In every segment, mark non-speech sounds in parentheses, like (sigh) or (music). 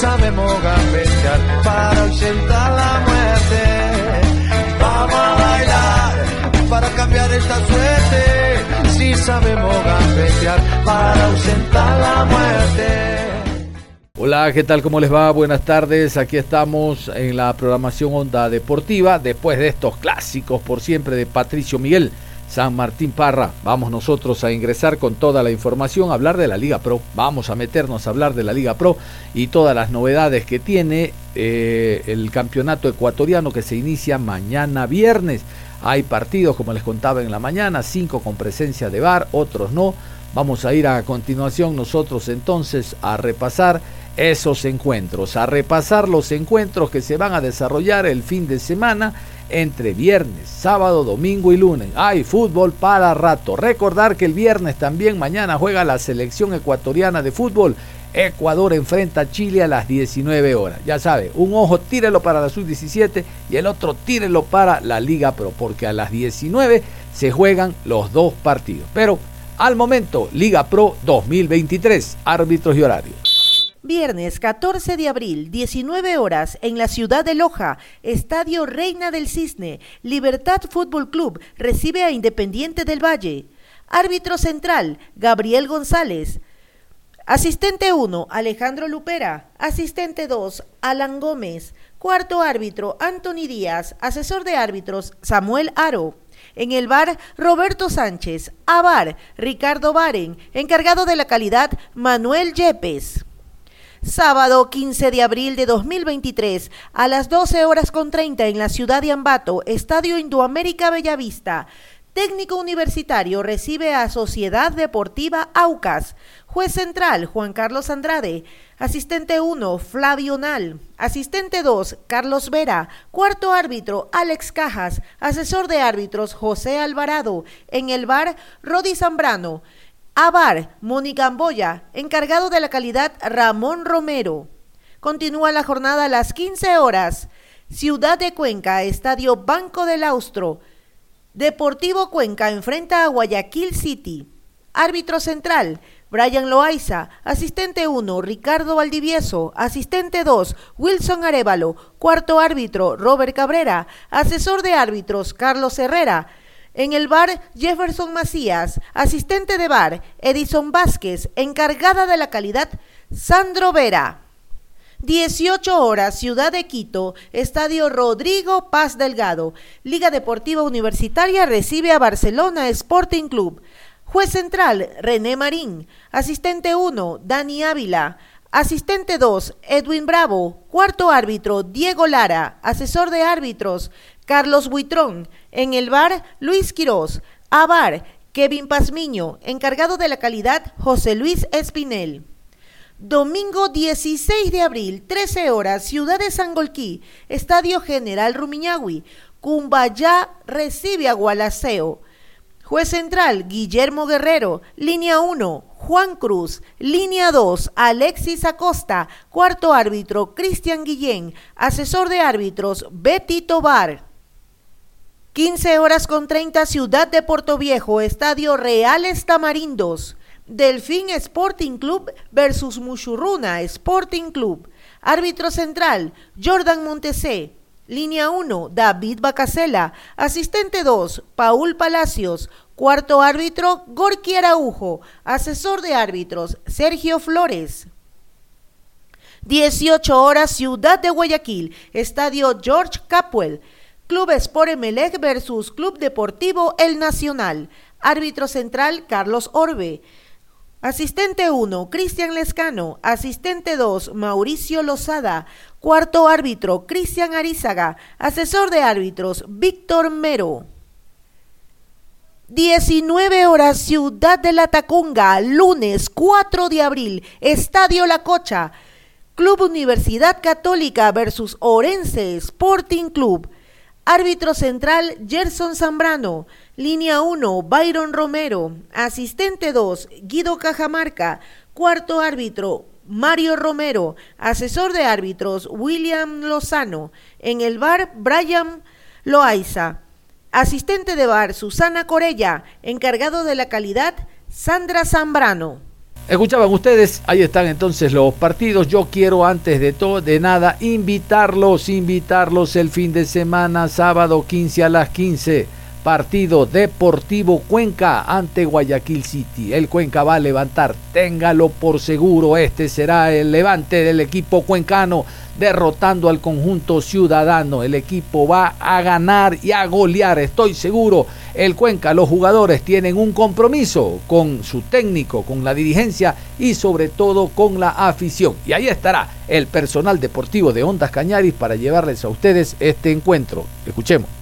Sabemos gambetear para ausentar la muerte. Vamos a bailar para cambiar esta suerte. Si sabemos gambetear para ausentar la muerte. Hola, ¿qué tal? ¿Cómo les va? Buenas tardes. Aquí estamos en la programación Onda Deportiva, después de estos clásicos por siempre de Patricio Miguel. San Martín Parra. Vamos nosotros a ingresar con toda la información, a hablar de la Liga Pro. Vamos a meternos a hablar de la Liga Pro y todas las novedades que tiene eh, el campeonato ecuatoriano que se inicia mañana viernes. Hay partidos, como les contaba en la mañana, cinco con presencia de VAR, otros no. Vamos a ir a continuación nosotros entonces a repasar esos encuentros, a repasar los encuentros que se van a desarrollar el fin de semana entre viernes, sábado, domingo y lunes. Hay fútbol para rato. Recordar que el viernes también mañana juega la selección ecuatoriana de fútbol. Ecuador enfrenta a Chile a las 19 horas. Ya sabe, un ojo tírelo para la sub-17 y el otro tírelo para la Liga Pro, porque a las 19 se juegan los dos partidos. Pero al momento, Liga Pro 2023, árbitros y horarios. Viernes 14 de abril, 19 horas, en la ciudad de Loja, Estadio Reina del Cisne, Libertad Fútbol Club recibe a Independiente del Valle. Árbitro central, Gabriel González. Asistente 1, Alejandro Lupera. Asistente 2, Alan Gómez. Cuarto árbitro, Anthony Díaz. Asesor de árbitros, Samuel Aro. En el bar, Roberto Sánchez. A bar, Ricardo Baren. Encargado de la calidad, Manuel Yepes. Sábado 15 de abril de 2023 a las 12 horas con 30 en la ciudad de Ambato, Estadio Indoamérica Bellavista. Técnico universitario recibe a Sociedad Deportiva Aucas. Juez central Juan Carlos Andrade. Asistente 1 Flavio Nal. Asistente 2 Carlos Vera. Cuarto árbitro Alex Cajas. Asesor de árbitros José Alvarado. En el bar Rodi Zambrano. Abar, Mónica Amboya, encargado de la calidad Ramón Romero. Continúa la jornada a las 15 horas. Ciudad de Cuenca, Estadio Banco del Austro. Deportivo Cuenca enfrenta a Guayaquil City. Árbitro central, Brian Loaiza. Asistente 1, Ricardo Valdivieso. Asistente 2, Wilson Arevalo. Cuarto árbitro, Robert Cabrera. Asesor de árbitros, Carlos Herrera. En el bar, Jefferson Macías, asistente de bar, Edison Vázquez, encargada de la calidad, Sandro Vera. 18 horas, Ciudad de Quito, Estadio Rodrigo Paz Delgado. Liga Deportiva Universitaria recibe a Barcelona Sporting Club. Juez central, René Marín. Asistente 1, Dani Ávila. Asistente 2, Edwin Bravo. Cuarto árbitro, Diego Lara. Asesor de árbitros, Carlos Buitrón. En el bar, Luis Quirós. A bar, Kevin Pazmiño. Encargado de la calidad, José Luis Espinel. Domingo 16 de abril, 13 horas, Ciudad de Sangolquí, Estadio General Rumiñahui. Cumbayá recibe a Gualaceo. Juez central, Guillermo Guerrero. Línea 1, Juan Cruz. Línea 2, Alexis Acosta. Cuarto árbitro, Cristian Guillén. Asesor de árbitros, Betty Tobar. 15 horas con 30, Ciudad de Puerto Viejo, Estadio Reales Tamarindos. Delfín Sporting Club versus Muchurruna Sporting Club. Árbitro central, Jordan Montesé. Línea 1, David Bacasela. Asistente 2, Paul Palacios. Cuarto árbitro, Gorky Araujo. Asesor de árbitros, Sergio Flores. 18 horas, Ciudad de Guayaquil. Estadio George Capwell. Club Sport Emelec versus Club Deportivo El Nacional. Árbitro central Carlos Orbe. Asistente 1, Cristian Lescano. Asistente 2, Mauricio Lozada. Cuarto árbitro, Cristian Arizaga. Asesor de árbitros, Víctor Mero. 19 horas, Ciudad de la Tacunga, lunes 4 de abril, Estadio La Cocha. Club Universidad Católica versus Orense Sporting Club. Árbitro central, Gerson Zambrano. Línea 1, Byron Romero. Asistente 2, Guido Cajamarca. Cuarto árbitro, Mario Romero. Asesor de árbitros, William Lozano. En el bar, Brian Loaiza. Asistente de bar, Susana Corella. Encargado de la calidad, Sandra Zambrano. Escuchaban ustedes, ahí están entonces los partidos. Yo quiero antes de todo, de nada, invitarlos, invitarlos el fin de semana, sábado 15 a las 15 Partido Deportivo Cuenca ante Guayaquil City. El Cuenca va a levantar, téngalo por seguro. Este será el levante del equipo cuencano derrotando al conjunto ciudadano. El equipo va a ganar y a golear, estoy seguro. El Cuenca, los jugadores tienen un compromiso con su técnico, con la dirigencia y sobre todo con la afición. Y ahí estará el personal deportivo de Ondas Cañaris para llevarles a ustedes este encuentro. Escuchemos.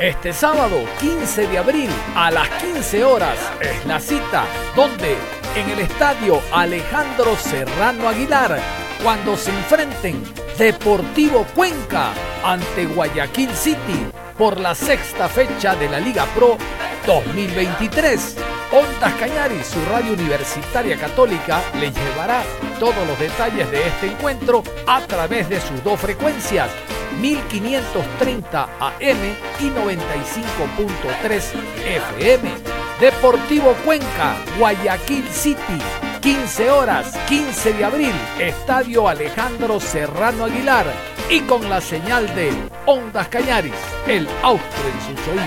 Este sábado 15 de abril a las 15 horas es la cita donde en el estadio Alejandro Serrano Aguilar cuando se enfrenten Deportivo Cuenca ante Guayaquil City por la sexta fecha de la Liga Pro 2023. Ondas Cañaris, su radio universitaria católica, le llevará todos los detalles de este encuentro a través de sus dos frecuencias 1530 AM y 95.3 FM. Deportivo Cuenca, Guayaquil City, 15 horas, 15 de abril, Estadio Alejandro Serrano Aguilar y con la señal de Ondas Cañaris, el austro en sus oídos.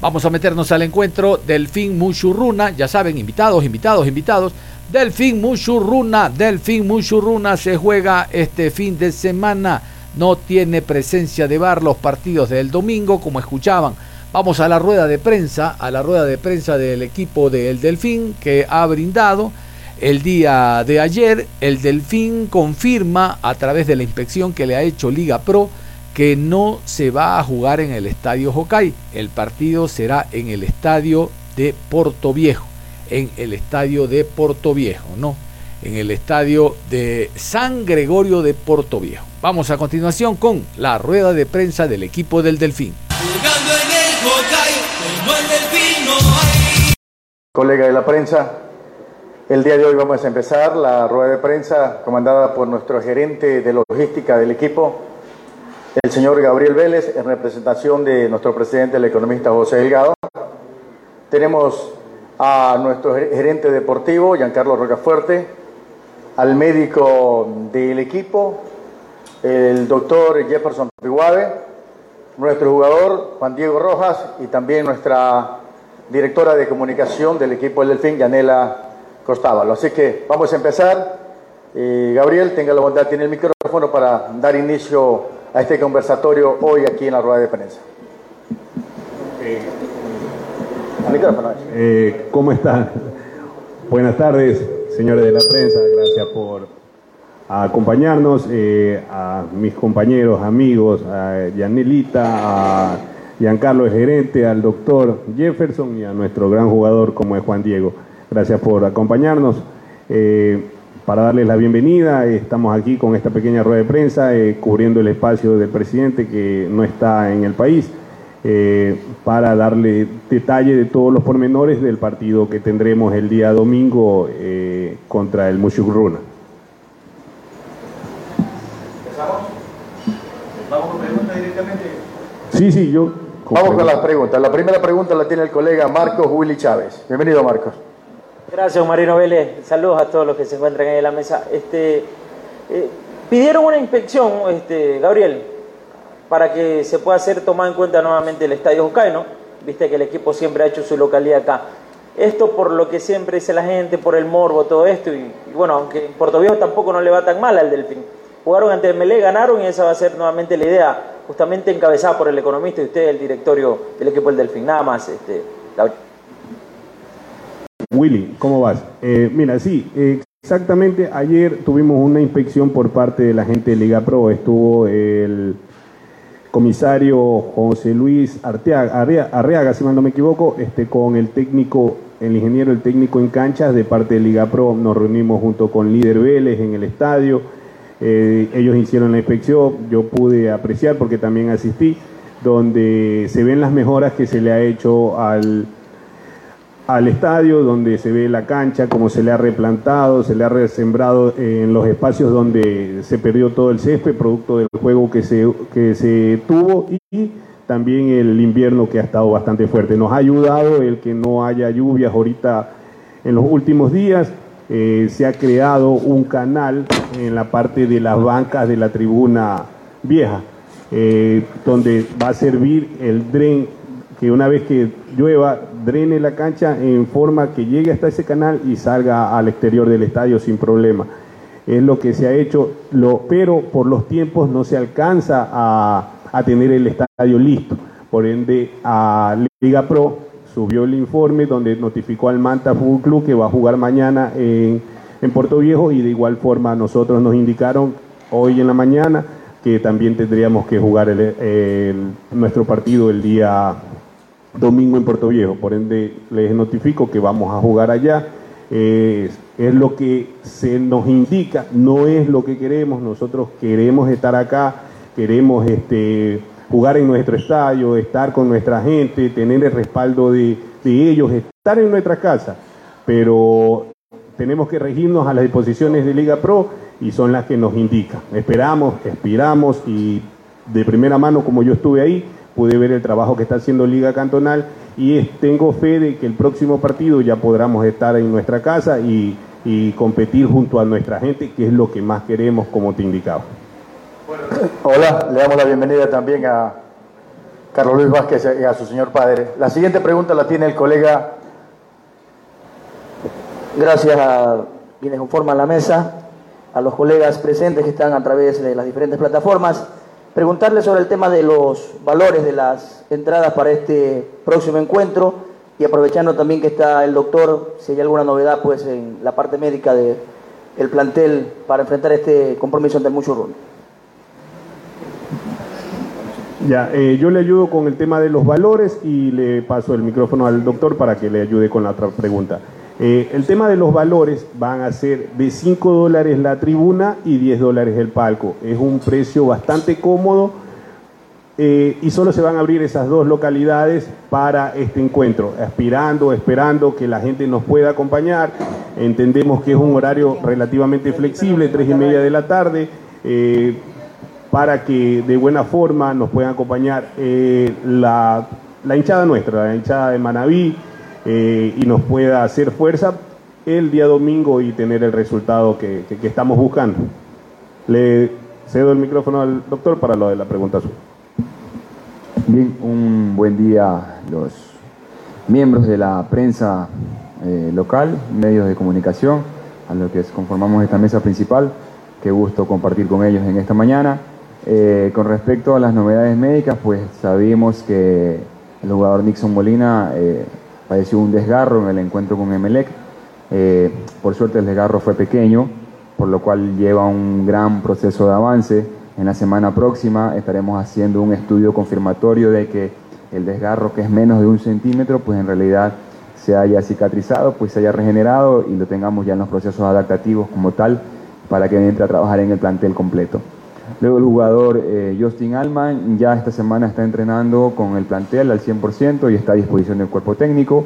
Vamos a meternos al encuentro Delfín Muchurruna, ya saben, invitados, invitados, invitados. Delfín Muchurruna, Delfín Muchurruna se juega este fin de semana. No tiene presencia de bar los partidos del domingo, como escuchaban. Vamos a la rueda de prensa, a la rueda de prensa del equipo del Delfín que ha brindado el día de ayer. El Delfín confirma a través de la inspección que le ha hecho Liga Pro que no se va a jugar en el estadio Hokai. El partido será en el estadio de Puerto Viejo en el estadio de Puerto Viejo, ¿no? En el estadio de San Gregorio de Puerto Viejo. Vamos a continuación con la rueda de prensa del equipo del Delfín. Colega de la prensa, el día de hoy vamos a empezar la rueda de prensa comandada por nuestro gerente de logística del equipo, el señor Gabriel Vélez, en representación de nuestro presidente, el economista José Delgado. Tenemos a nuestro gerente deportivo, Giancarlo Rocafuerte, al médico del equipo, el doctor Jefferson Piguave, nuestro jugador Juan Diego Rojas y también nuestra directora de comunicación del equipo del Delfín, Yanela Costábalo. Así que vamos a empezar. Eh, Gabriel, tenga la bondad, tiene el micrófono para dar inicio a este conversatorio hoy aquí en la rueda de prensa. Eh, ¿Cómo están? Buenas tardes, señores de la prensa. Gracias por acompañarnos. Eh, a mis compañeros, amigos, a Yanelita, a Giancarlo, el gerente, al doctor Jefferson y a nuestro gran jugador como es Juan Diego. Gracias por acompañarnos. Eh, para darles la bienvenida, estamos aquí con esta pequeña rueda de prensa, cubriendo el espacio del presidente que no está en el país. Eh, para darle detalle de todos los pormenores del partido que tendremos el día domingo eh, contra el Mushugruna. ¿Empezamos? ¿Vamos con preguntas directamente? Sí, sí, yo. Vamos con las preguntas. La primera pregunta la tiene el colega Marcos Willy Chávez. Bienvenido, Marcos. Gracias, Marino Vélez. Saludos a todos los que se encuentran ahí en la mesa. Este, eh, pidieron una inspección, este, Gabriel, para que se pueda hacer tomar en cuenta nuevamente el Estadio Jucay, Viste que el equipo siempre ha hecho su localidad acá. Esto por lo que siempre dice la gente, por el morbo, todo esto, y, bueno, aunque en Puerto Viejo tampoco no le va tan mal al Delfín. Jugaron ante Melé, ganaron y esa va a ser nuevamente la idea, justamente encabezada por el economista y usted, el directorio del equipo del Delfín. Nada más, este, Willy, ¿cómo vas? Eh, mira, sí, exactamente. Ayer tuvimos una inspección por parte de la gente de Liga Pro. Estuvo el comisario José Luis Arteaga, Arriaga, si mal no me equivoco, este, con el técnico, el ingeniero, el técnico en canchas de parte de Liga Pro. Nos reunimos junto con Líder Vélez en el estadio. Eh, ellos hicieron la inspección, yo pude apreciar porque también asistí, donde se ven las mejoras que se le ha hecho al al estadio, donde se ve la cancha, cómo se le ha replantado, se le ha resembrado en los espacios donde se perdió todo el césped, producto del juego que se, que se tuvo y también el invierno que ha estado bastante fuerte. Nos ha ayudado el que no haya lluvias ahorita en los últimos días. Eh, se ha creado un canal en la parte de las bancas de la tribuna vieja, eh, donde va a servir el dren que una vez que llueva drene la cancha en forma que llegue hasta ese canal y salga al exterior del estadio sin problema. Es lo que se ha hecho, lo, pero por los tiempos no se alcanza a, tener el estadio listo. Por ende, a Liga Pro subió el informe donde notificó al Manta Fútbol Club que va a jugar mañana en, en Puerto Viejo y de igual forma nosotros nos indicaron hoy en la mañana que también tendríamos que jugar nuestro partido el día domingo en Puerto Viejo. Por ende, les notifico que vamos a jugar allá. es lo que se nos indica, no es lo que queremos. Nosotros queremos estar acá, queremos este, jugar en nuestro estadio, estar con nuestra gente, tener el respaldo de, de ellos, estar en nuestra casa. Pero tenemos que regirnos a las disposiciones de Liga Pro y son las que nos indican. Esperamos, expiramos y de primera mano, como yo estuve ahí, pude ver el trabajo que está haciendo Liga Cantonal y tengo fe de que el próximo partido ya podamos estar en nuestra casa y, competir junto a nuestra gente, que es lo que más queremos, como te indicaba. Hola, le damos la bienvenida también a Carlos Luis Vázquez y a su señor padre. La siguiente pregunta la tiene el colega. Gracias a quienes conforman la mesa, a los colegas presentes que están a través de las diferentes plataformas preguntarle sobre el tema de los valores de las entradas para este próximo encuentro y aprovechando también que está el doctor, si hay alguna novedad pues en la parte médica del el plantel para enfrentar este compromiso ante mucho Mucho Ya, eh, yo le ayudo con el tema de los valores y le paso el micrófono al doctor para que le ayude con la otra pregunta. Eh, el tema de los valores van a ser de 5 dólares la tribuna y 10 dólares el palco. Es un precio bastante cómodo eh, y solo se van a abrir esas dos localidades para este encuentro, aspirando, esperando que la gente nos pueda acompañar. Entendemos que es un horario relativamente flexible, tres y media de la tarde, eh, para que de buena forma nos puedan acompañar la, la hinchada nuestra, la hinchada de Manabí, eh, y nos pueda hacer fuerza el día domingo y tener el resultado que, estamos buscando. Le cedo el micrófono al doctor para lo de la pregunta suya. Bien, un buen día los miembros de la prensa eh, local, medios de comunicación, a los que conformamos esta mesa principal. Qué gusto compartir con ellos en esta mañana. Eh, con respecto a las novedades médicas, pues sabemos que el jugador Nixon Molina padeció un desgarro en el encuentro con Emelec. Eh, por suerte el desgarro fue pequeño, por lo cual lleva un gran proceso de avance. En la semana próxima estaremos haciendo un estudio confirmatorio de que el desgarro, que es menos de un centímetro, pues en realidad se haya cicatrizado, pues se haya regenerado y lo tengamos ya en los procesos adaptativos como tal para que entre a trabajar en el plantel completo. Luego el jugador eh, Justin Alman ya esta semana está entrenando con el plantel al 100% y está a disposición del cuerpo técnico.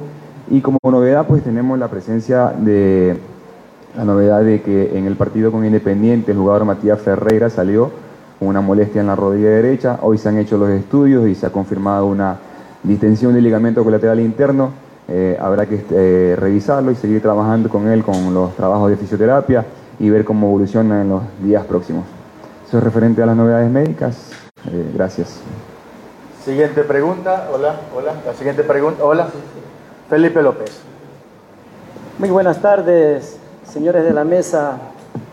Y como novedad pues tenemos la presencia de la novedad de que en el partido con Independiente el jugador Matías Ferreira salió con una molestia en la rodilla derecha. Hoy se han hecho los estudios y se ha confirmado una distensión del ligamento colateral interno. Eh, habrá que eh, revisarlo y seguir trabajando con él con los trabajos de fisioterapia y ver cómo evoluciona en los días próximos. Eso es referente a las novedades médicas. Eh, gracias. Siguiente pregunta. Hola, hola. La siguiente pregunta. Hola. Felipe López. Muy buenas tardes, señores de la mesa.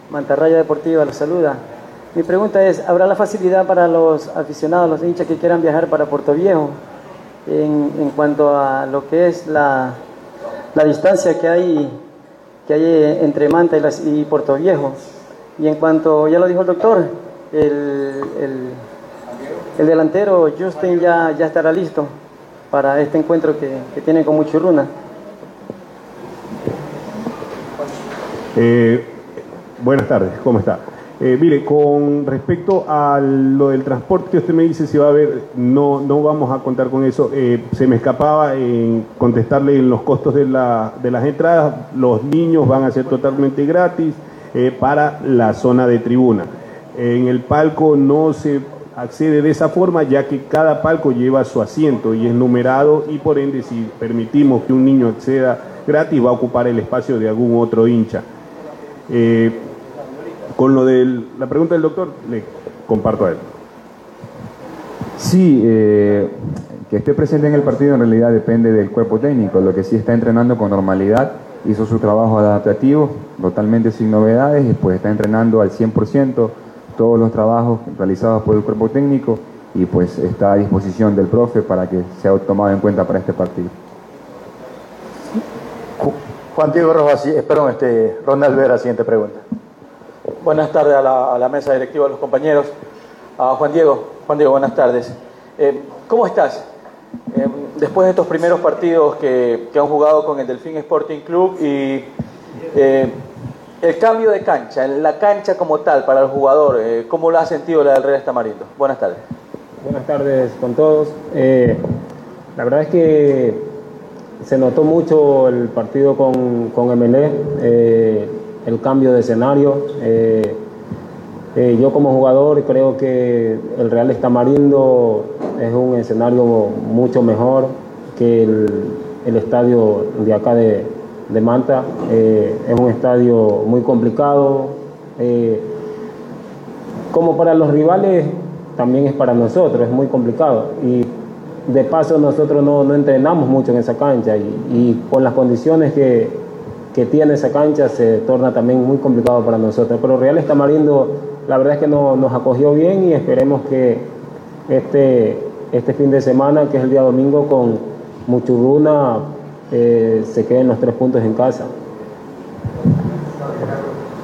Mantarraya Deportiva los saluda. Mi pregunta es, ¿habrá la facilidad para los aficionados, los hinchas que quieran viajar para Puerto Viejo en, en cuanto a lo que es la, la distancia que hay, que hay entre Manta y, las, y Puerto Viejo? Y en cuanto, ya lo dijo el doctor, el, el, el delantero Justin ya, ya estará listo para este encuentro que, que tiene con Muchurruna. Eh, buenas tardes, ¿cómo está? Eh, mire, con respecto a lo del transporte usted me dice si va a haber, no, no vamos a contar con eso. Eh, se me escapaba en contestarle en los costos de, la, de las entradas. Los niños van a ser totalmente gratis eh, para la zona de tribuna. En el palco no se accede de esa forma ya que cada palco lleva su asiento y es numerado y por ende si permitimos que un niño acceda gratis va a ocupar el espacio de algún otro hincha. Eh, con lo de la pregunta del doctor, le comparto a él. Sí, eh, que esté presente en el partido en realidad depende del cuerpo técnico, lo que sí está entrenando con normalidad, hizo su trabajo adaptativo, totalmente sin novedades, pues está entrenando al 100% todos los trabajos realizados por el cuerpo técnico y pues está a disposición del profe para que sea tomado en cuenta para este partido. Juan Diego Rojas, eh, perdón, este, Ronald Vera, siguiente pregunta. Buenas tardes a la, a la mesa directiva, a los compañeros. A Juan Diego, Juan Diego, buenas tardes. Eh, ¿Cómo estás? Eh, después de estos primeros partidos que, que, han jugado con el Delfín Sporting Club y eh, el cambio de cancha, en la cancha como tal para el jugador, eh, ¿cómo lo ha sentido la del Real Tamarindo? Buenas tardes. Buenas tardes con todos. Eh, la verdad es que se notó mucho el partido con, con MLE, eh, el cambio de escenario. Yo como jugador creo que el Real Estamarindo es un escenario mucho mejor que el, el estadio de acá de, de Manta. Eh, es un estadio muy complicado. Eh, como para los rivales, también es para nosotros, es muy complicado. Y de paso nosotros no, no entrenamos mucho en esa cancha y, con las condiciones que, que, tiene esa cancha se torna también muy complicado para nosotros. Pero Real Estamarindo, la verdad es que no, nos acogió bien y esperemos que este, este fin de semana, que es el día domingo, con Muchurruna eh, se queden los tres puntos en casa.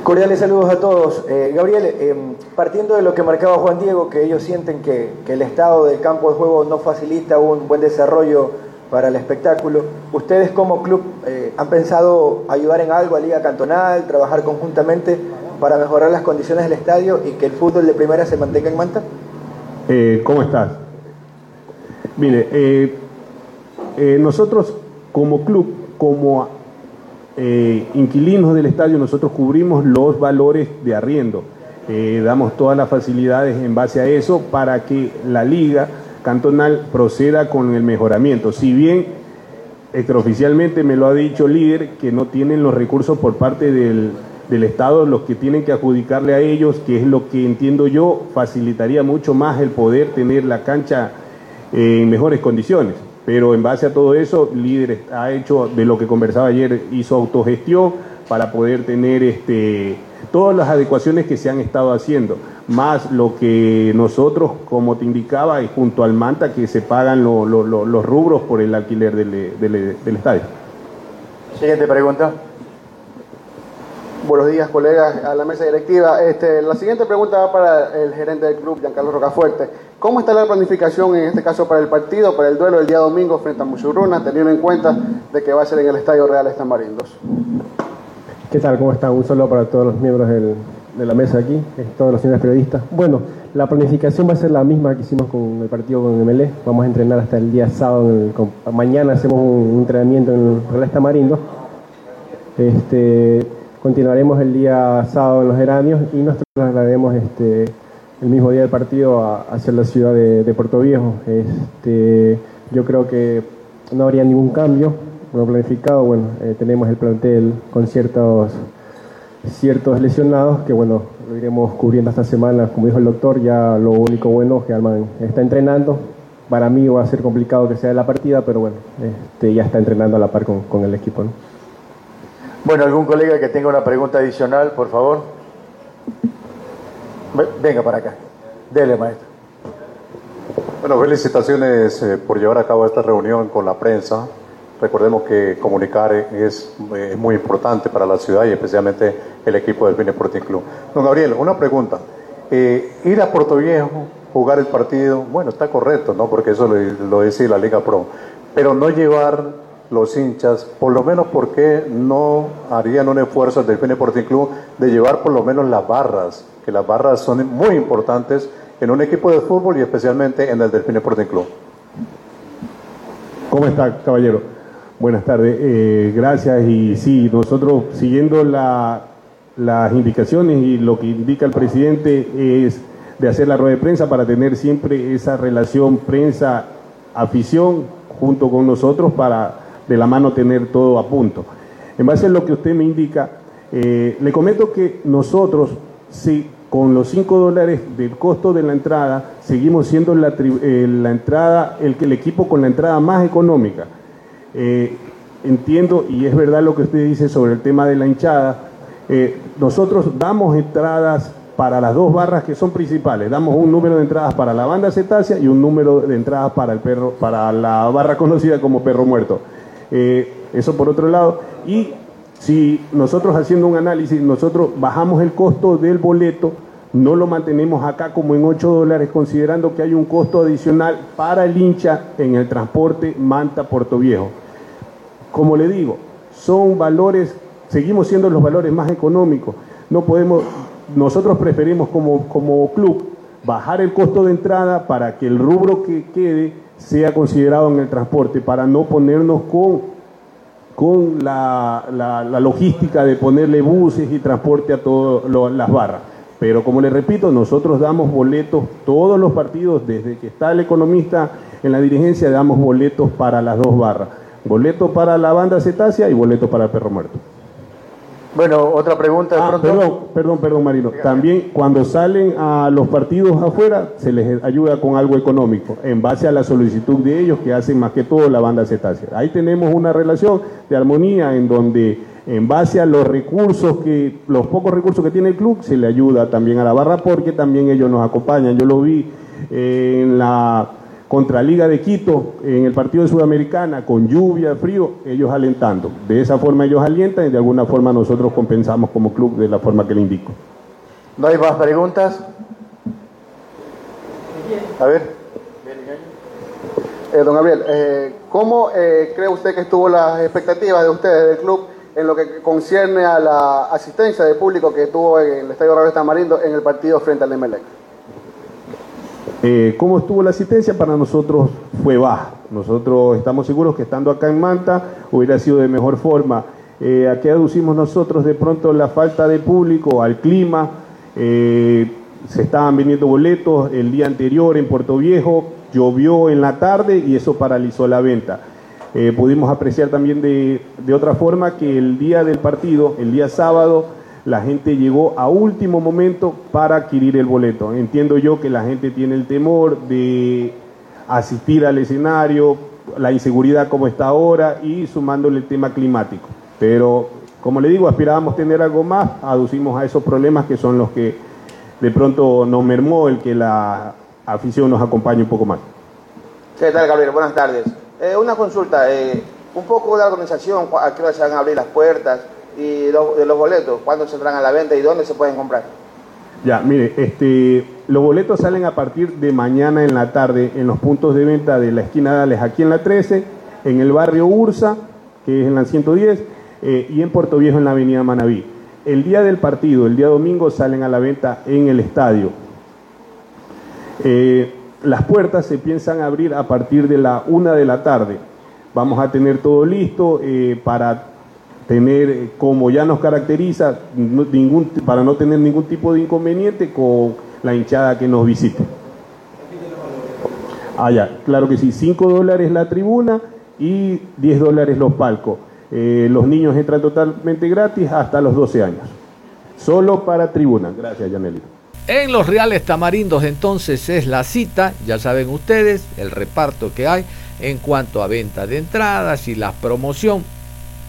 Cordiales saludos a todos. Eh, Gabriel, eh, partiendo de lo que marcaba Juan Diego, que ellos sienten que, que, el estado del campo de juego no facilita un buen desarrollo para el espectáculo, ¿ustedes como club eh, han pensado ayudar en algo a Liga Cantonal, trabajar conjuntamente para mejorar las condiciones del estadio y que el fútbol de primera se mantenga en Manta? Eh, ¿Cómo estás? Mire, eh, nosotros como club, como eh, inquilinos del estadio, nosotros cubrimos los valores de arriendo. Eh, damos todas las facilidades en base a eso para que la liga cantonal proceda con el mejoramiento. Si bien extraoficialmente me lo ha dicho el líder que no tienen los recursos por parte del, del Estado, los que tienen que adjudicarle a ellos, que es lo que entiendo yo, facilitaría mucho más el poder tener la cancha en mejores condiciones. Pero en base a todo eso, líder ha hecho, de lo que conversaba ayer, hizo autogestión para poder tener este, todas las adecuaciones que se han estado haciendo, más lo que nosotros, como te indicaba, y junto al Manta, que se pagan lo, lo, lo, los rubros por el alquiler del, del, del estadio. Siguiente pregunta. Buenos días, colegas, a la mesa directiva. Este, la siguiente pregunta va para el gerente del club, Giancarlo Rocafuerte. ¿Cómo está la planificación en este caso para el partido, para el duelo del día domingo frente a Muchurruna, teniendo en cuenta de que va a ser en el Estadio Real Estamarindos? ¿Qué tal? ¿Cómo están? Un saludo para todos los miembros de la mesa aquí, todos los señores periodistas. Bueno, la planificación va a ser la misma que hicimos con el partido con MLE. Vamos a entrenar hasta el día sábado. El, con, mañana hacemos un entrenamiento en el Real Estamarindos. Este, continuaremos el día sábado en los geranios y nos trasladaremos este, el mismo día del partido a, hacia la ciudad de, Puerto Viejo. Este, yo creo que no habría ningún cambio, lo planificado, bueno, eh, tenemos el plantel con ciertos, ciertos lesionados que bueno, lo iremos cubriendo esta semana, como dijo el doctor, ya lo único bueno es que Alman está entrenando, para mí va a ser complicado que sea la partida, pero bueno, este, ya está entrenando a la par con, el equipo. ¿no? Bueno, algún colega que tenga una pregunta adicional, por favor. Venga para acá. Dele, maestro. Bueno, felicitaciones eh, por llevar a cabo esta reunión con la prensa. Recordemos que comunicar es, eh, muy importante para la ciudad y especialmente el equipo del Vine Sporting Club. Don Gabriel, una pregunta. Eh, ir a Puerto Viejo, jugar el partido, bueno, está correcto, ¿no? Porque eso lo, lo dice la Liga Pro. Pero no llevar los hinchas, por lo menos porque no harían un esfuerzo del Delfín Sporting Club de llevar por lo menos las barras, que las barras son muy importantes en un equipo de fútbol y especialmente en el Delfín Sporting Club. ¿Cómo está, caballero? Buenas tardes, eh, gracias. Y sí, nosotros siguiendo la, las indicaciones y lo que indica el presidente es de hacer la rueda de prensa para tener siempre esa relación prensa-afición junto con nosotros para de la mano tener todo a punto. En base a lo que usted me indica, eh, le comento que nosotros, si con los 5 dólares del costo de la entrada, seguimos siendo la, eh, entrada, el, el, equipo con la entrada más económica. Eh, entiendo, y es verdad lo que usted dice sobre el tema de la hinchada, nosotros damos entradas para las dos barras que son principales. Damos un número de entradas para la banda cetácea y un número de entradas para el perro, para la barra conocida como perro muerto. Eh, eso por otro lado. Y si nosotros haciendo un análisis, nosotros bajamos el costo del boleto, no lo mantenemos acá como en 8 dólares, considerando que hay un costo adicional para el hincha en el transporte Manta-Puerto Viejo. Como le digo, son valores, seguimos siendo los valores más económicos. No podemos, nosotros preferimos como, como club bajar el costo de entrada para que el rubro que quede sea considerado en el transporte, para no ponernos con, con la, la, logística de ponerle buses y transporte a todas las barras. Pero como les repito, nosotros damos boletos todos los partidos, desde que está el economista en la dirigencia, damos boletos para las dos barras. Boleto para la banda cetácea y boleto para el perro muerto. Bueno, otra pregunta. Ah, perdón, perdón, perdón, Marino. También cuando salen a los partidos afuera, se les ayuda con algo económico, en base a la solicitud de ellos, que hacen más que todo la banda cetácea. Ahí tenemos una relación de armonía en donde, en base a los recursos que, los pocos recursos que tiene el club, se le ayuda también a la barra, porque también ellos nos acompañan. Yo lo vi en la contra Liga de Quito en el partido de Sudamericana, con lluvia, frío, ellos alentando. De esa forma ellos alientan y de alguna forma nosotros compensamos como club de la forma que le indico. ¿No hay más preguntas? A ver. Eh, don Gabriel, eh, ¿cómo eh, cree usted que estuvo las expectativas de ustedes del club en lo que concierne a la asistencia de público que tuvo en el Estadio Robert Tamarindo en el partido frente al Emelec? Eh, ¿Cómo estuvo la asistencia? Para nosotros fue baja. Nosotros estamos seguros que estando acá en Manta hubiera sido de mejor forma. Eh, ¿A qué aducimos nosotros de pronto la falta de público? Al clima. Eh, se estaban vendiendo boletos el día anterior en Puerto Viejo, llovió en la tarde y eso paralizó la venta. pudimos apreciar también de, de otra forma que el día del partido, el día sábado, la gente llegó a último momento para adquirir el boleto. Entiendo yo que la gente tiene el temor de asistir al escenario, la inseguridad como está ahora y sumándole el tema climático. Pero, como le digo, aspirábamos tener algo más, aducimos a esos problemas que son los que de pronto nos mermó el que la afición nos acompañe un poco más. ¿Qué tal, Gabriel? Buenas tardes. Eh, una consulta, eh, un poco de organización, a qué hora se van a abrir las puertas, y los boletos, ¿cuándo se entran a la venta y dónde se pueden comprar? Ya, mire, este, los boletos salen a partir de mañana en la tarde en los puntos de venta de la esquina Dales, aquí en la 13, en el barrio Ursa, que es en la 110, eh, y en Puerto Viejo en la avenida Manabí. El día del partido, el día domingo, salen a la venta en el estadio. Eh, las puertas se piensan abrir a partir de la una de la tarde. Vamos a tener todo listo eh, para tener, eh, como ya nos caracteriza, para no tener ningún tipo de inconveniente con la hinchada que nos visite. Ah, ya, claro que sí, 5 dólares la tribuna y 10 dólares los palcos. Eh, los niños entran totalmente gratis hasta los 12 años. Solo para tribuna. Gracias, Yaneli. En los Reales Tamarindos entonces es la cita, ya saben ustedes, el reparto que hay en cuanto a venta de entradas y la promoción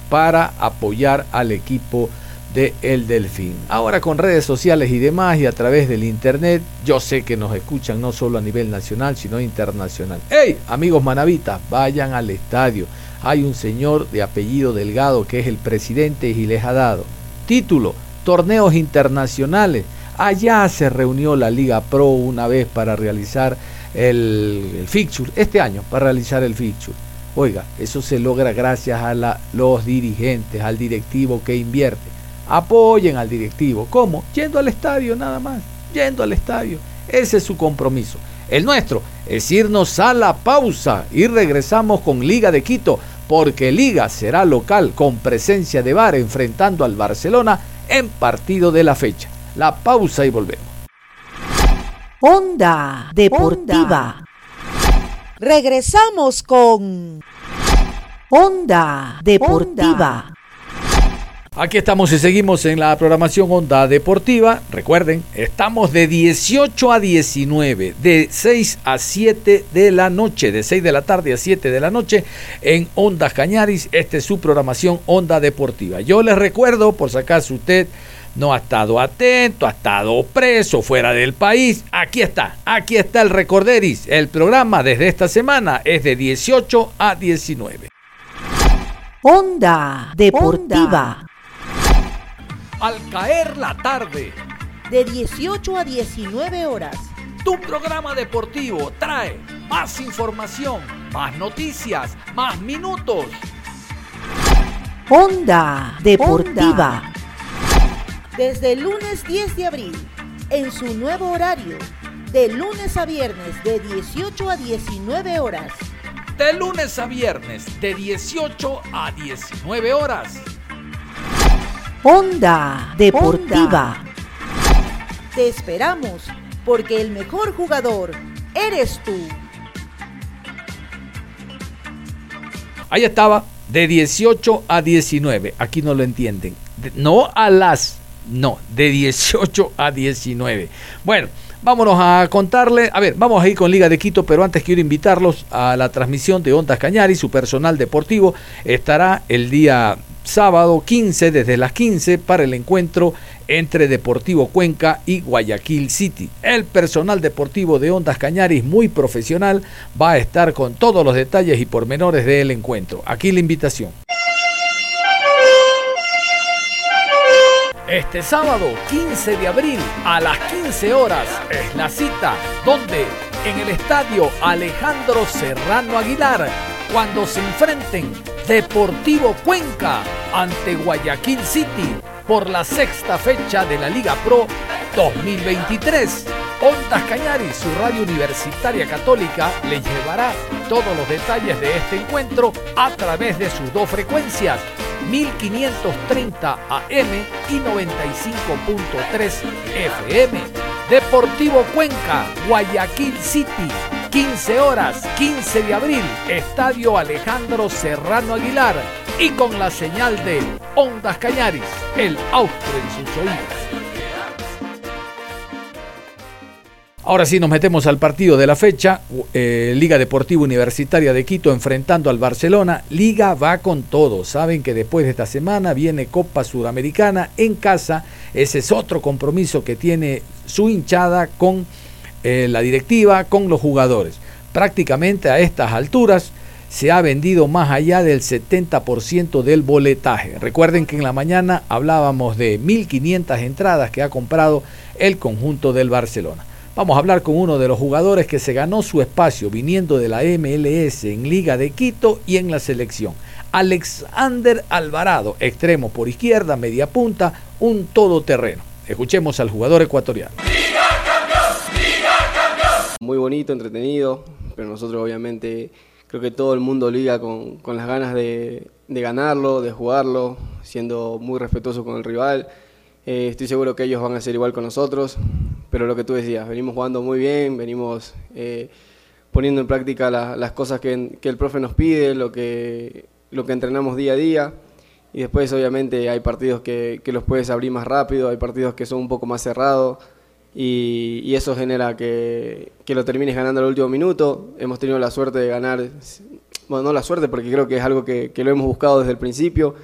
para apoyar al equipo de El Delfín. Ahora con redes sociales y demás y a través del internet, yo sé que nos escuchan no solo a nivel nacional, sino internacional. ¡Hey! Amigos manavitas, vayan al estadio. Hay un señor de apellido Delgado que es el presidente y les ha dado título, torneos internacionales. Allá se reunió la Liga Pro una vez para realizar el, el fixture, este año, para realizar el fixture. Oiga, eso se logra gracias a los dirigentes, al directivo que invierte. Apoyen al directivo. ¿Cómo? Yendo al estadio nada más. Yendo al estadio. Ese es su compromiso. El nuestro es irnos a la pausa y regresamos con Liga de Quito, porque Liga será local con presencia de VAR enfrentando al Barcelona en partido de la fecha. La pausa y volvemos. Onda Deportiva. Regresamos con Onda Deportiva. Aquí estamos y seguimos en la programación Onda Deportiva. Recuerden, estamos de 18 a 19, de 6 a 7 de la noche, de 6 de la tarde a 7 de la noche en Onda Cañaris. Esta es su programación Onda Deportiva. Yo les recuerdo, por si acaso usted no ha estado atento, ha estado preso, fuera del país. Aquí está, aquí está el Recorderis. El programa desde esta semana es de 18 a 19. Onda Deportiva. Al caer la tarde. De 18 a 19 horas. Tu programa deportivo trae más información, más noticias, más minutos. Onda Deportiva. Desde el lunes 10 de abril, en su nuevo horario, de lunes a viernes de 18 a 19 horas. De lunes a viernes de 18 a 19 horas. Onda Deportiva. Te esperamos porque el mejor jugador eres tú. Ahí estaba, de 18 a 19. Aquí no lo entienden. no a las, no, de 18 a 19. Bueno, vámonos a contarle. A ver, vamos a ir con Liga de Quito, pero antes quiero invitarlos a la transmisión de Ondas Cañari. Su personal deportivo estará el día sábado 15 desde las 15 para el encuentro entre Deportivo Cuenca y Guayaquil City. El personal deportivo de Ondas Cañaris, muy profesional, va a estar con todos los detalles y pormenores del encuentro. Aquí la invitación. Este sábado 15 de abril a las 15 horas es la cita donde en el estadio Alejandro Serrano Aguilar cuando se enfrenten Deportivo Cuenca ante Guayaquil City por la sexta fecha de la Liga Pro 2023. Ondas Cañaris, su radio universitaria católica, le llevará todos los detalles de este encuentro a través de sus dos frecuencias, 1530 AM y 95.3 FM. Deportivo Cuenca, Guayaquil City, 15 horas, 15 de abril, Estadio Alejandro Serrano Aguilar y con la señal de Ondas Cañaris, el austro en sus oídos. Ahora sí nos metemos al partido de la fecha. Eh, Liga Deportiva Universitaria de Quito enfrentando al Barcelona. Liga va con todo. Saben que después de esta semana viene Copa Sudamericana en casa. Ese es otro compromiso que tiene su hinchada con eh, la directiva, con los jugadores. Prácticamente a estas alturas se ha vendido más allá del 70% del boletaje. Recuerden que en la mañana hablábamos de 1.500 entradas que ha comprado el conjunto del Barcelona. Vamos a hablar con uno de los jugadores que se ganó su espacio viniendo de la MLS en Liga de Quito y en la selección. Alexander Alvarado, extremo por izquierda, media punta, un todoterreno. Escuchemos al jugador ecuatoriano. Muy bonito, entretenido, pero nosotros obviamente creo que todo el mundo liga con, las ganas de, ganarlo, de jugarlo, siendo muy respetuoso con el rival. Eh, estoy seguro que ellos van a ser igual con nosotros, pero lo que tú decías, venimos jugando muy bien, venimos eh, poniendo en práctica la, las cosas que, que, el profe nos pide, lo que, lo que entrenamos día a día. Y después obviamente hay partidos que, que los puedes abrir más rápido, hay partidos que son un poco más cerrados y, y eso genera que, que, lo termines ganando al último minuto. Hemos tenido la suerte de ganar, bueno, no la suerte porque creo que es algo que, que lo hemos buscado desde el principio,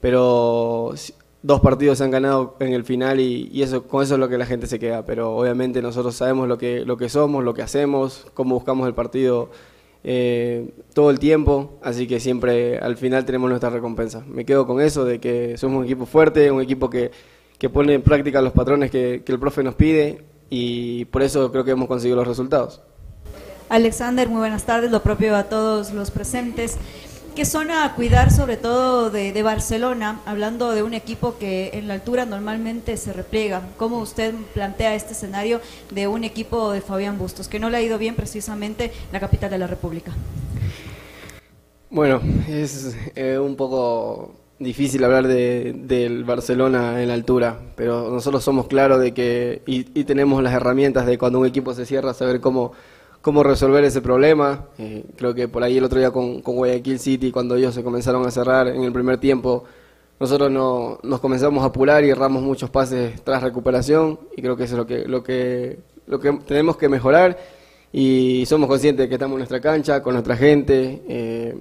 pero dos partidos se han ganado en el final y, eso con eso es lo que la gente se queda. Pero obviamente nosotros sabemos lo que, lo que somos, lo que hacemos, cómo buscamos el partido eh, todo el tiempo, así que siempre al final tenemos nuestra recompensa. Me quedo con eso de que somos un equipo fuerte, un equipo que, que pone en práctica los patrones que el profe nos pide y por eso creo que hemos conseguido los resultados. Alexander, muy buenas tardes, lo propio a todos los presentes. ¿Qué son a cuidar sobre todo de, de, Barcelona, hablando de un equipo que en la altura normalmente se repliega? ¿Cómo usted plantea este escenario de un equipo de Fabián Bustos, que no le ha ido bien precisamente en la capital de la República? Bueno, es eh, un poco difícil hablar de, del Barcelona en la altura, pero nosotros somos claros de que y, y tenemos las herramientas de cuando un equipo se cierra, saber cómo cómo resolver ese problema. Eh, creo que por ahí el otro día con, Guayaquil City, cuando ellos se comenzaron a cerrar en el primer tiempo, nosotros no, nos comenzamos a apurar y erramos muchos pases tras recuperación y creo que eso es lo que, lo que, lo que tenemos que mejorar y somos conscientes de que estamos en nuestra cancha, con nuestra gente, eh,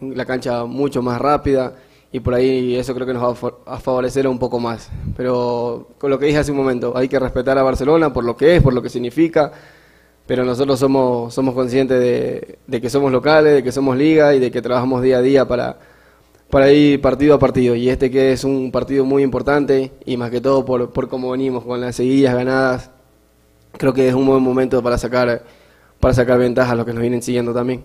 la cancha mucho más rápida y por ahí eso creo que nos va a favorecer un poco más. Pero con lo que dije hace un momento, hay que respetar a Barcelona por lo que es, por lo que significa pero nosotros somos, somos conscientes de, que somos locales, de que somos liga y de que trabajamos día a día para, para ir partido a partido. Y este que es un partido muy importante y más que todo por, por cómo venimos con las seguidas ganadas, creo que es un buen momento para sacar, para sacar ventaja a los que nos vienen siguiendo también.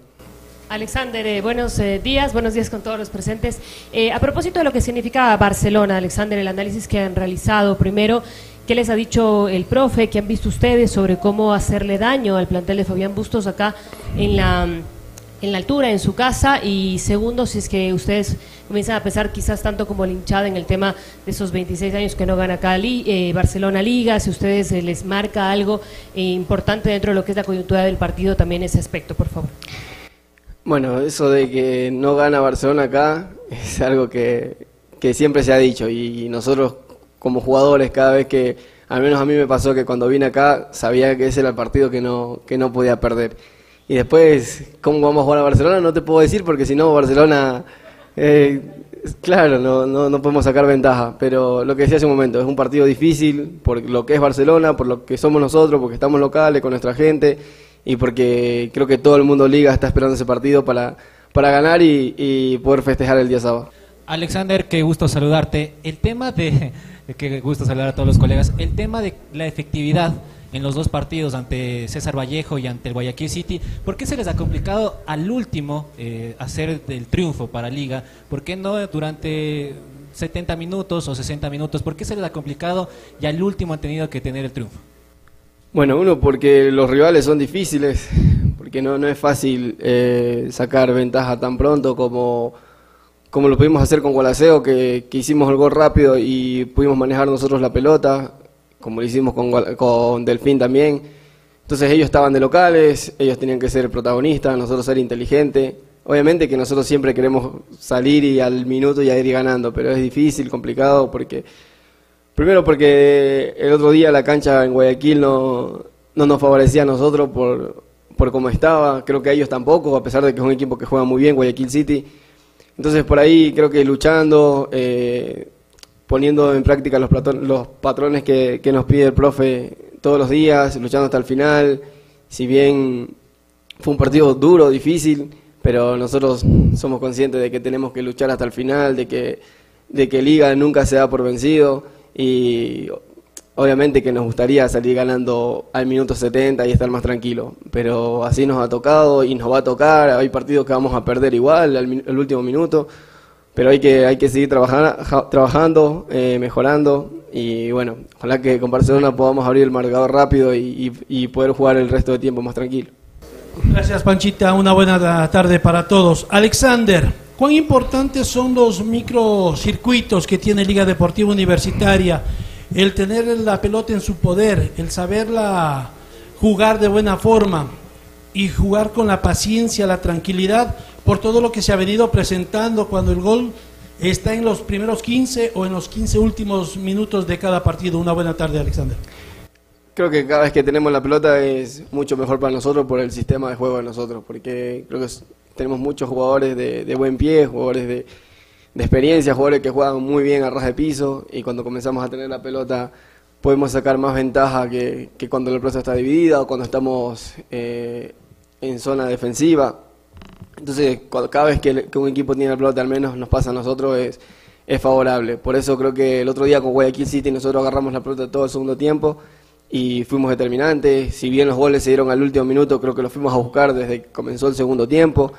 Alexander, eh, buenos eh, días, buenos días con todos los presentes. Eh, a propósito de lo que significa Barcelona, Alexander, el análisis que han realizado primero ¿Qué les ha dicho el profe? ¿Qué han visto ustedes sobre cómo hacerle daño al plantel de Fabián Bustos acá en la, en la altura, en su casa? Y segundo, si es que ustedes comienzan a pensar quizás tanto como el hinchada en el tema de esos 26 años que no gana acá eh, Barcelona Liga, si ustedes eh, les marca algo eh, importante dentro de lo que es la coyuntura del partido, también ese aspecto, por favor. Bueno, eso de que no gana Barcelona acá es algo que, que siempre se ha dicho y nosotros como jugadores cada vez que, al menos a mí me pasó que cuando vine acá sabía que ese era el partido que no, que no podía perder. Y después, ¿cómo vamos a jugar a Barcelona? No te puedo decir porque si no, Barcelona, eh, claro, no, no, no, podemos sacar ventaja. Pero lo que decía hace un momento, es un partido difícil por lo que es Barcelona, por lo que somos nosotros, porque estamos locales con nuestra gente y porque creo que todo el mundo liga está esperando ese partido para, para ganar y, y poder festejar el día sábado. Alexander, qué gusto saludarte. El tema de (laughs) Qué gusto saludar a todos los colegas. El tema de la efectividad en los dos partidos ante César Vallejo y ante el Guayaquil City, ¿por qué se les ha complicado al último eh, hacer el triunfo para Liga? ¿Por qué no durante 70 minutos o 60 minutos? ¿Por qué se les ha complicado y al último han tenido que tener el triunfo? Bueno, uno porque los rivales son difíciles, porque no, no es fácil eh, sacar ventaja tan pronto como como lo pudimos hacer con Gualaceo, que, que, hicimos el gol rápido y pudimos manejar nosotros la pelota, como lo hicimos con, con Delfín también. Entonces ellos estaban de locales, ellos tenían que ser protagonistas, nosotros ser inteligentes. Obviamente que nosotros siempre queremos salir y al minuto ya ir ganando, pero es difícil, complicado, porque primero porque el otro día la cancha en Guayaquil no, no nos favorecía a nosotros por, por cómo estaba, creo que a ellos tampoco, a pesar de que es un equipo que juega muy bien, Guayaquil City entonces por ahí creo que luchando, eh, poniendo en práctica los, los patrones que, que, nos pide el profe todos los días, luchando hasta el final, si bien fue un partido duro, difícil, pero nosotros somos conscientes de que tenemos que luchar hasta el final, de que, de que Liga nunca se da por vencido. Y Obviamente que nos gustaría salir ganando al minuto 70 y estar más tranquilo, pero así nos ha tocado y nos va a tocar. Hay partidos que vamos a perder igual al, último minuto, pero hay que, hay que seguir trabajando, eh, mejorando y bueno, ojalá que con Barcelona podamos abrir el marcador rápido y, y, y poder jugar el resto de tiempo más tranquilo. Gracias Panchita, una buena tarde para todos. Alexander, ¿cuán importantes son los microcircuitos que tiene Liga Deportiva Universitaria? El tener la pelota en su poder, el saberla jugar de buena forma y jugar con la paciencia, la tranquilidad por todo lo que se ha venido presentando cuando el gol está en los primeros 15 o en los 15 últimos minutos de cada partido. Una buena tarde, Alexander. Creo que cada vez que tenemos la pelota es mucho mejor para nosotros por el sistema de juego de nosotros, porque creo que tenemos muchos jugadores de, de buen pie, jugadores de, de experiencia, jugadores que juegan muy bien a ras de piso y cuando comenzamos a tener la pelota podemos sacar más ventaja que, que cuando la pelota está dividida o cuando estamos eh, en zona defensiva. Entonces, cada vez que, que un equipo tiene la pelota, al menos nos pasa a nosotros, es, es favorable. Por eso creo que el otro día con Guayaquil City nosotros agarramos la pelota todo el segundo tiempo y fuimos determinantes. Si bien los goles se dieron al último minuto, creo que los fuimos a buscar desde que comenzó el segundo tiempo.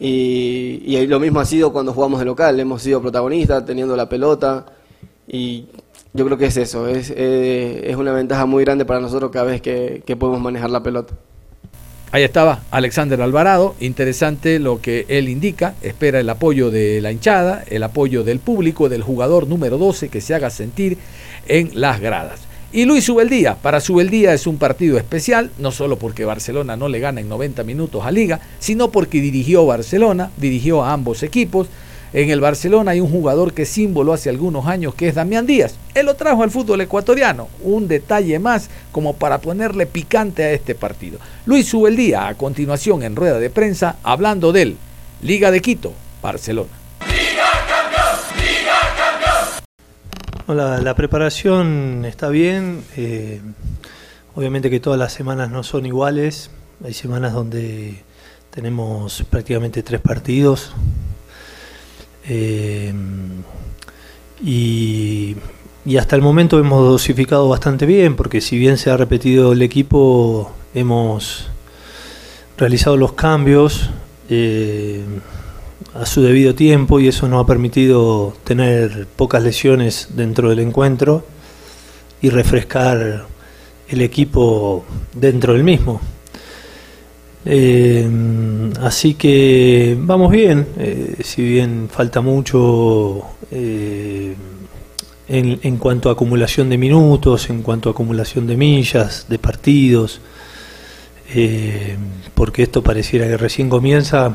Y, lo mismo ha sido cuando jugamos de local, hemos sido protagonistas teniendo la pelota. Y yo creo que es eso, es, eh, es una ventaja muy grande para nosotros cada vez que, que podemos manejar la pelota. Ahí estaba Alexander Alvarado, interesante lo que él indica, espera el apoyo de la hinchada, el apoyo del público, del jugador número 12 que se haga sentir en las gradas. Y Luis Subeldía, para Subeldía es un partido especial, no solo porque Barcelona no le gana en 90 minutos a Liga, sino porque dirigió Barcelona, dirigió a ambos equipos. En el Barcelona hay un jugador que símbolo hace algunos años que es Damián Díaz. Él lo trajo al fútbol ecuatoriano. Un detalle más como para ponerle picante a este partido. Luis Subeldía a continuación en rueda de prensa hablando del Liga de Quito, Barcelona. Hola, la preparación está bien. eh, obviamente que todas las semanas no son iguales. Hay semanas donde tenemos prácticamente tres partidos. eh, y, y hasta el momento hemos dosificado bastante bien, porque si bien se ha repetido el equipo, hemos realizado los cambios. eh, a su debido tiempo y eso nos ha permitido tener pocas lesiones dentro del encuentro y refrescar el equipo dentro del mismo. Eh, así que vamos bien, eh, si bien falta mucho eh, en, en cuanto a acumulación de minutos, en cuanto a acumulación de millas, de partidos, porque esto pareciera que recién comienza,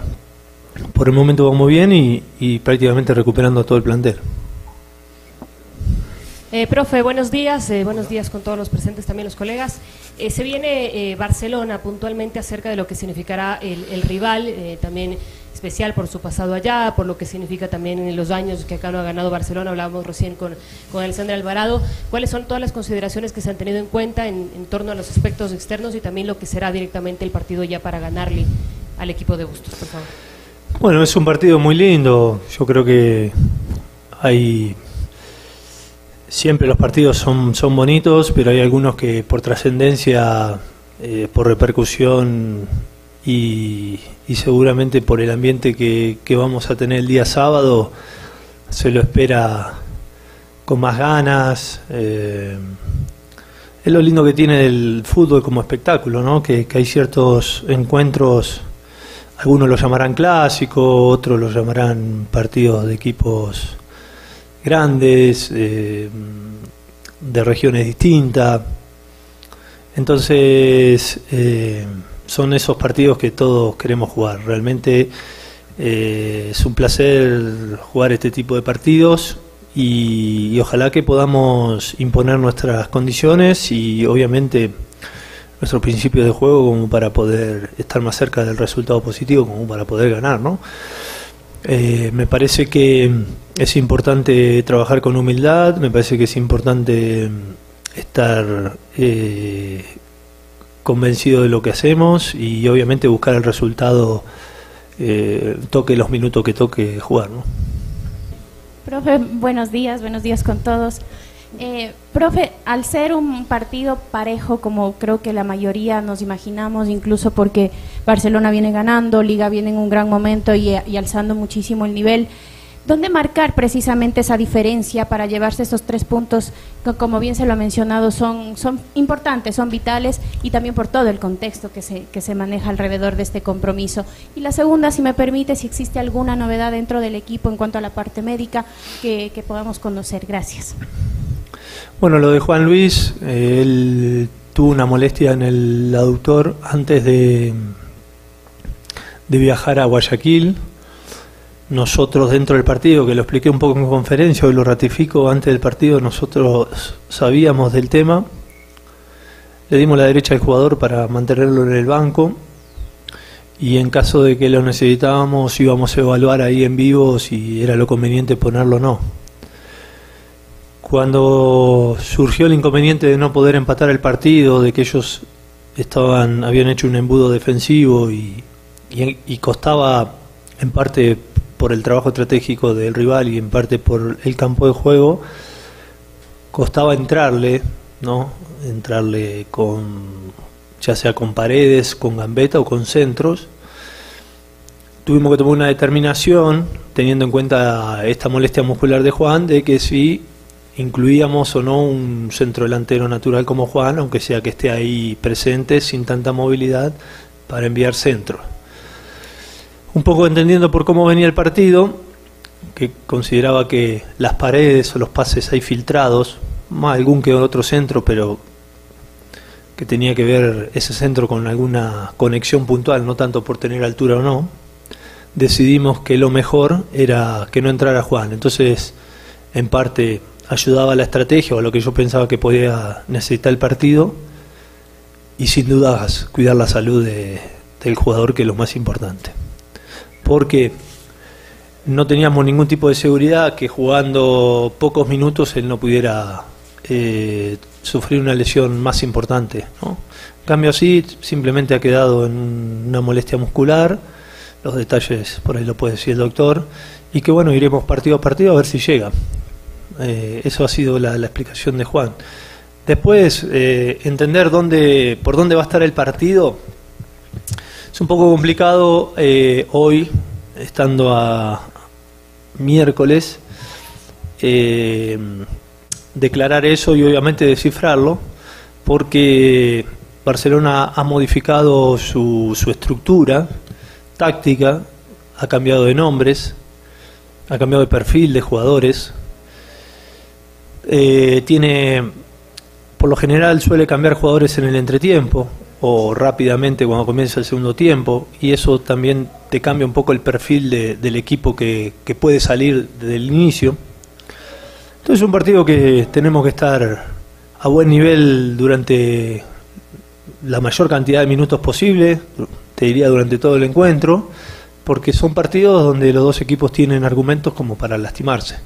por el momento vamos bien y, prácticamente recuperando todo el plantel. Eh, profe, buenos días, eh, buenos días con todos los presentes, también los colegas. Eh, se viene eh, Barcelona puntualmente acerca de lo que significará el, rival, también especial por su pasado allá, por lo que significa también en los años que acá no ha ganado Barcelona, hablábamos recién con, con Alexandra Alvarado. ¿Cuáles son todas las consideraciones que se han tenido en cuenta en, en torno a los aspectos externos y también lo que será directamente el partido ya para ganarle al equipo de Bustos, por favor? Bueno, es un partido muy lindo. Yo creo que hay. Siempre los partidos son, son bonitos, pero hay algunos que por trascendencia, eh, por repercusión y, y seguramente por el ambiente que, que vamos a tener el día sábado, se lo espera con más ganas. eh, es lo lindo que tiene el fútbol como espectáculo, ¿no? que, que hay ciertos encuentros algunos lo llamarán clásico, otros lo llamarán partidos de equipos grandes, eh, de regiones distintas. Entonces, eh, son esos partidos que todos queremos jugar. Realmente eh, es un placer jugar este tipo de partidos y, y ojalá que podamos imponer nuestras condiciones y obviamente nuestros principios de juego como para poder estar más cerca del resultado positivo, como para poder ganar, ¿no? Eh, me parece que es importante trabajar con humildad, me parece que es importante estar eh, convencido de lo que hacemos y obviamente buscar el resultado, eh, toque los minutos que toque jugar, ¿no? Profe, buenos días, buenos días con todos. Profe, al ser un partido parejo, como creo que la mayoría nos imaginamos, incluso porque Barcelona viene ganando, Liga viene en un gran momento y, alzando muchísimo el nivel, ¿dónde marcar precisamente esa diferencia para llevarse esos tres puntos que, como bien se lo ha mencionado, son, son importantes, son vitales y también por todo el contexto que se, que se maneja alrededor de este compromiso? Y la segunda, si me permite, si existe alguna novedad dentro del equipo en cuanto a la parte médica que, que podamos conocer. Gracias. Bueno, lo de Juan Luis, eh, él tuvo una molestia en el aductor antes de, de viajar a Guayaquil. Nosotros dentro del partido, que lo expliqué un poco en conferencia, hoy lo ratifico, antes del partido nosotros sabíamos del tema, le dimos la derecha al jugador para mantenerlo en el banco y en caso de que lo necesitábamos íbamos a evaluar ahí en vivo si era lo conveniente ponerlo o no. Cuando surgió el inconveniente de no poder empatar el partido, de que ellos estaban habían hecho un embudo defensivo y, costaba en parte por el trabajo estratégico del rival y en parte por el campo de juego, costaba entrarle, ¿no? Entrarle con ya sea con paredes, con gambeta o con centros. Tuvimos que tomar una determinación, teniendo en cuenta esta molestia muscular de Juan, de que si incluíamos o no un centro delantero natural como Juan, aunque sea que esté ahí presente sin tanta movilidad, para enviar centro. Un poco entendiendo por cómo venía el partido, que consideraba que las paredes o los pases ahí filtrados, más algún que otro centro, pero que tenía que ver ese centro con alguna conexión puntual, no tanto por tener altura o no, decidimos que lo mejor era que no entrara Juan. Entonces, en parte ayudaba a la estrategia o a lo que yo pensaba que podía necesitar el partido y sin dudas cuidar la salud del jugador que es lo más importante. Porque no teníamos ningún tipo de seguridad que jugando pocos minutos él no pudiera eh, sufrir una lesión más importante. En cambio así simplemente ha quedado en una molestia muscular, los detalles por ahí lo puede decir el doctor, y que bueno, iremos partido a partido a ver si llega. Eh, eso ha sido la, explicación de Juan. Después, eh, entender dónde, por dónde va a estar el partido es un poco complicado eh, hoy, estando a miércoles declarar eso y obviamente descifrarlo, porque Barcelona ha modificado su, su estructura táctica, ha cambiado de nombres, ha cambiado de perfil de jugadores, eh, tiene, por lo general suele cambiar jugadores en el entretiempo o rápidamente cuando comienza el segundo tiempo y eso también te cambia un poco el perfil de, del equipo que, puede salir del inicio. Entonces es un partido que tenemos que estar a buen nivel durante la mayor cantidad de minutos posible, te diría durante todo el encuentro, porque son partidos donde los dos equipos tienen argumentos como para lastimarse.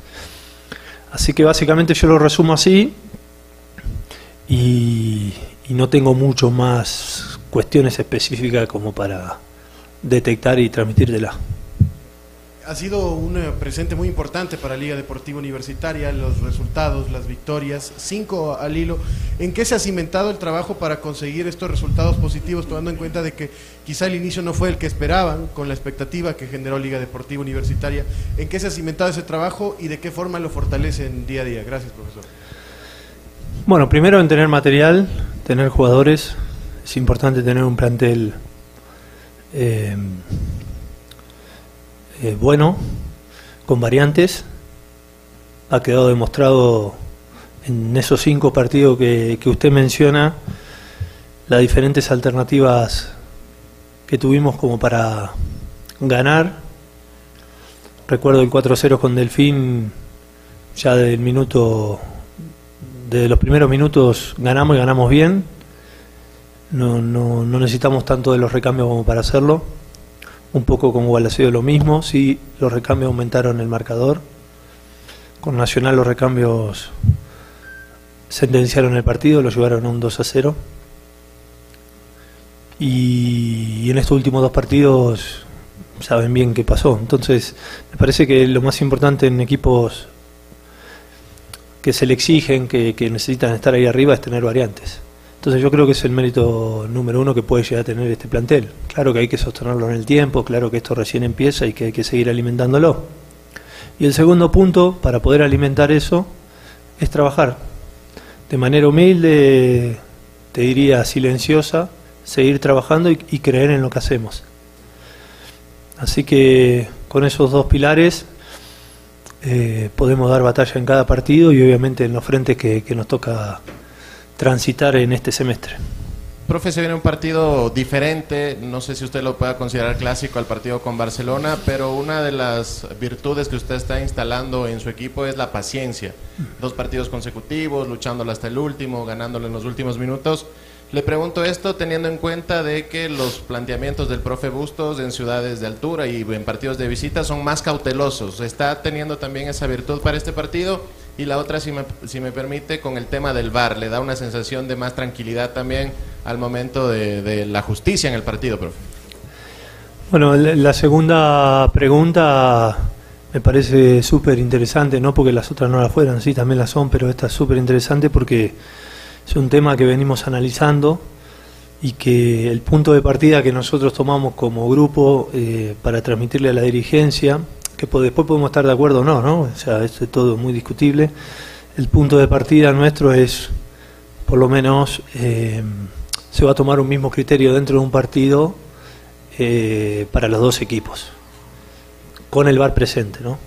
Así que básicamente yo lo resumo así y, y no tengo mucho más cuestiones específicas como para detectar y transmitírtela ha sido un eh, presente muy importante para Liga Deportiva Universitaria, los resultados, las victorias, cinco al hilo. ¿En qué se ha cimentado el trabajo para conseguir estos resultados positivos, tomando en cuenta de que quizá el inicio no fue el que esperaban, con la expectativa que generó Liga Deportiva Universitaria? ¿En qué se ha cimentado ese trabajo y de qué forma lo fortalecen día a día? Gracias, profesor. Bueno, primero en tener material, tener jugadores. Es importante tener un plantel. Eh, eh, bueno, con variantes. Ha quedado demostrado en esos cinco partidos que, usted menciona las diferentes alternativas que tuvimos como para ganar. Recuerdo el 4-0 con Delfín, ya del minuto, de los primeros minutos ganamos y ganamos bien. No, no, no necesitamos tanto de los recambios como para hacerlo un poco con sido lo mismo, sí los recambios aumentaron el marcador. Con Nacional los recambios sentenciaron el partido, lo llevaron a un 2 a 0. Y en estos últimos dos partidos saben bien qué pasó. Entonces, me parece que lo más importante en equipos que se le exigen, que, que necesitan estar ahí arriba, es tener variantes. Entonces yo creo que es el mérito número uno que puede llegar a tener este plantel. Claro que hay que sostenerlo en el tiempo, claro que esto recién empieza y que hay que seguir alimentándolo. Y el segundo punto, para poder alimentar eso, es trabajar de manera humilde, te diría silenciosa, seguir trabajando y, creer en lo que hacemos. Así que con esos dos pilares eh, podemos dar batalla en cada partido y obviamente en los frentes que nos toca transitar en este semestre. Profe, se viene un partido diferente, no sé si usted lo pueda considerar clásico al partido con Barcelona, pero una de las virtudes que usted está instalando en su equipo es la paciencia. Dos partidos consecutivos, luchándolo hasta el último, ganándolo en los últimos minutos. Le pregunto esto teniendo en cuenta de que los planteamientos del profe Bustos en ciudades de altura y en partidos de visita son más cautelosos. ¿Está teniendo también esa virtud para este partido? Y la otra, si me, si me permite, con el tema del VAR, ¿le da una sensación de más tranquilidad también al momento de, de la justicia en el partido, profe? Bueno, la segunda pregunta me parece súper interesante, no porque las otras no las fueran, sí, también las son, pero esta es súper interesante porque es un tema que venimos analizando y que el punto de partida que nosotros tomamos como grupo eh, para transmitirle a la dirigencia, que después podemos estar de acuerdo o no, ¿no? O sea, esto es todo muy discutible. El punto de partida nuestro es, por lo menos, eh, se va a tomar un mismo criterio dentro de un partido eh, para los dos equipos, con el VAR presente, ¿no?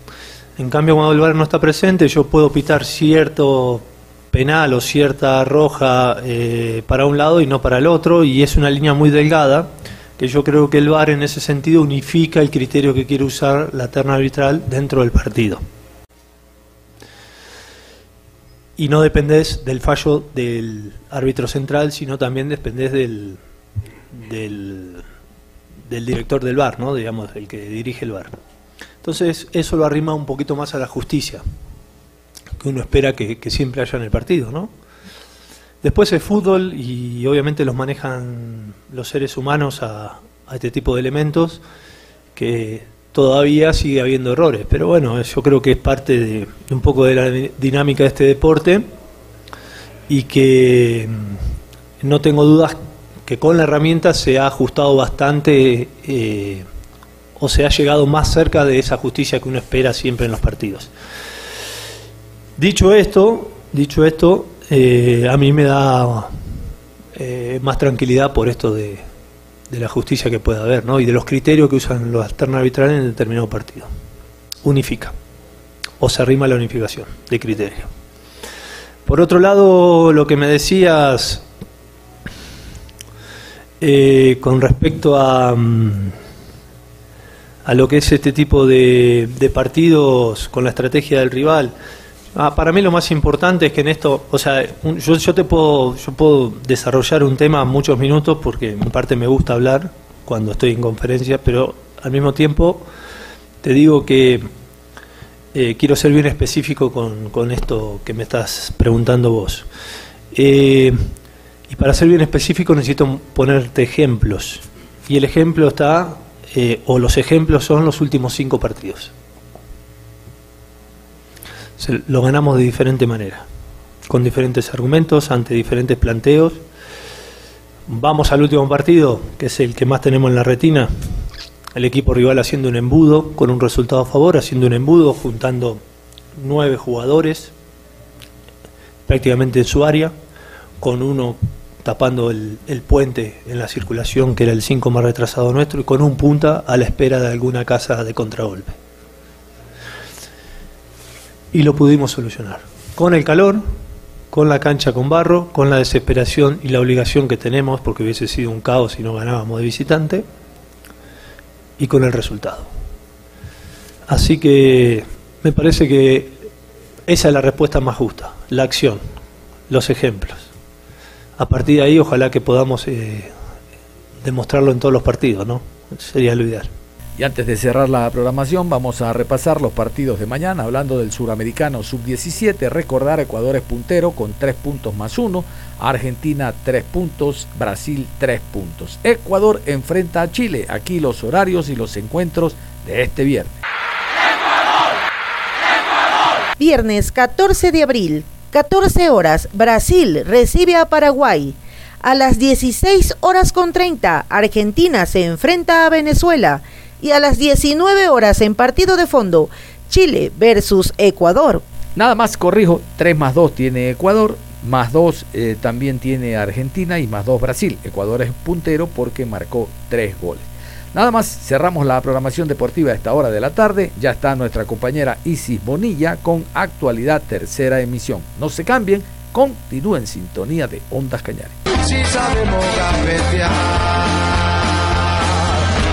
En cambio, cuando el VAR no está presente, yo puedo pitar cierto penal o cierta roja eh, para un lado y no para el otro, y es una línea muy delgada, yo creo que el VAR en ese sentido unifica el criterio que quiere usar la terna arbitral dentro del partido. Y no dependés del fallo del árbitro central, sino también dependés del, del, del director del VAR, ¿no? digamos, el que dirige el VAR. Entonces eso lo arrima un poquito más a la justicia que uno espera que, siempre haya en el partido, ¿no? Después el fútbol y obviamente los manejan los seres humanos a, este tipo de elementos que todavía sigue habiendo errores, pero bueno, yo creo que es parte de, un poco de la dinámica de este deporte y que mm, no tengo dudas que con la herramienta se ha ajustado bastante eh, o se ha llegado más cerca de esa justicia que uno espera siempre en los partidos. Dicho esto, dicho esto, eh, a mí me da eh, más tranquilidad por esto de, la justicia que pueda haber, ¿no? Y de los criterios que usan los alternos arbitrales en determinado partido. Unifica o se arrima la unificación de criterio. Por otro lado, lo que me decías eh, con respecto a, mm, a lo que es este tipo de, de partidos con la estrategia del rival, Ah, para mí lo más importante es que en esto, o sea, yo, yo te puedo, yo puedo desarrollar un tema muchos minutos porque en parte me gusta hablar cuando estoy en conferencia, pero al mismo tiempo te digo que eh, quiero ser bien específico con, esto que me estás preguntando vos. Eh, y para ser bien específico necesito ponerte ejemplos. Y el ejemplo está, eh, o los ejemplos son los últimos cinco partidos lo ganamos de diferente manera, con diferentes argumentos, ante diferentes planteos. Vamos al último partido, que es el que más tenemos en la retina. El equipo rival haciendo un embudo, con un resultado a favor, haciendo un embudo, juntando nueve jugadores, prácticamente en su área, con uno tapando el, el, puente en la circulación, que era el 5 más retrasado nuestro, y con un punta a la espera de alguna casa de contragolpe y lo pudimos solucionar. Con el calor, con la cancha con barro, con la desesperación y la obligación que tenemos, porque hubiese sido un caos si no ganábamos de visitante, y con el resultado. Así que me parece que esa es la respuesta más justa, la acción, los ejemplos. A partir de ahí ojalá que podamos eh, demostrarlo en todos los partidos, ¿no? Sería lo. Y antes de cerrar la programación, vamos a repasar los partidos de mañana, hablando del suramericano sub-17. Recordar, Ecuador es puntero con 3 puntos más 1, Argentina 3 puntos, Brasil 3 puntos. Ecuador enfrenta a Chile. Aquí los horarios y los encuentros de este viernes. Viernes 14 de abril, 14 horas, Brasil recibe a Paraguay. A las 16 horas con 30, Argentina se enfrenta a Venezuela y a las 19 horas en partido de fondo, Chile versus Ecuador. Nada más corrijo, 3 más 2 tiene Ecuador, más 2 eh, también tiene Argentina y más 2 Brasil. Ecuador es puntero porque marcó 3 goles. Nada más, cerramos la programación deportiva a esta hora de la tarde. Ya está nuestra compañera Isis Bonilla con actualidad tercera emisión. No se cambien, continúen en sintonía de Ondas Cañares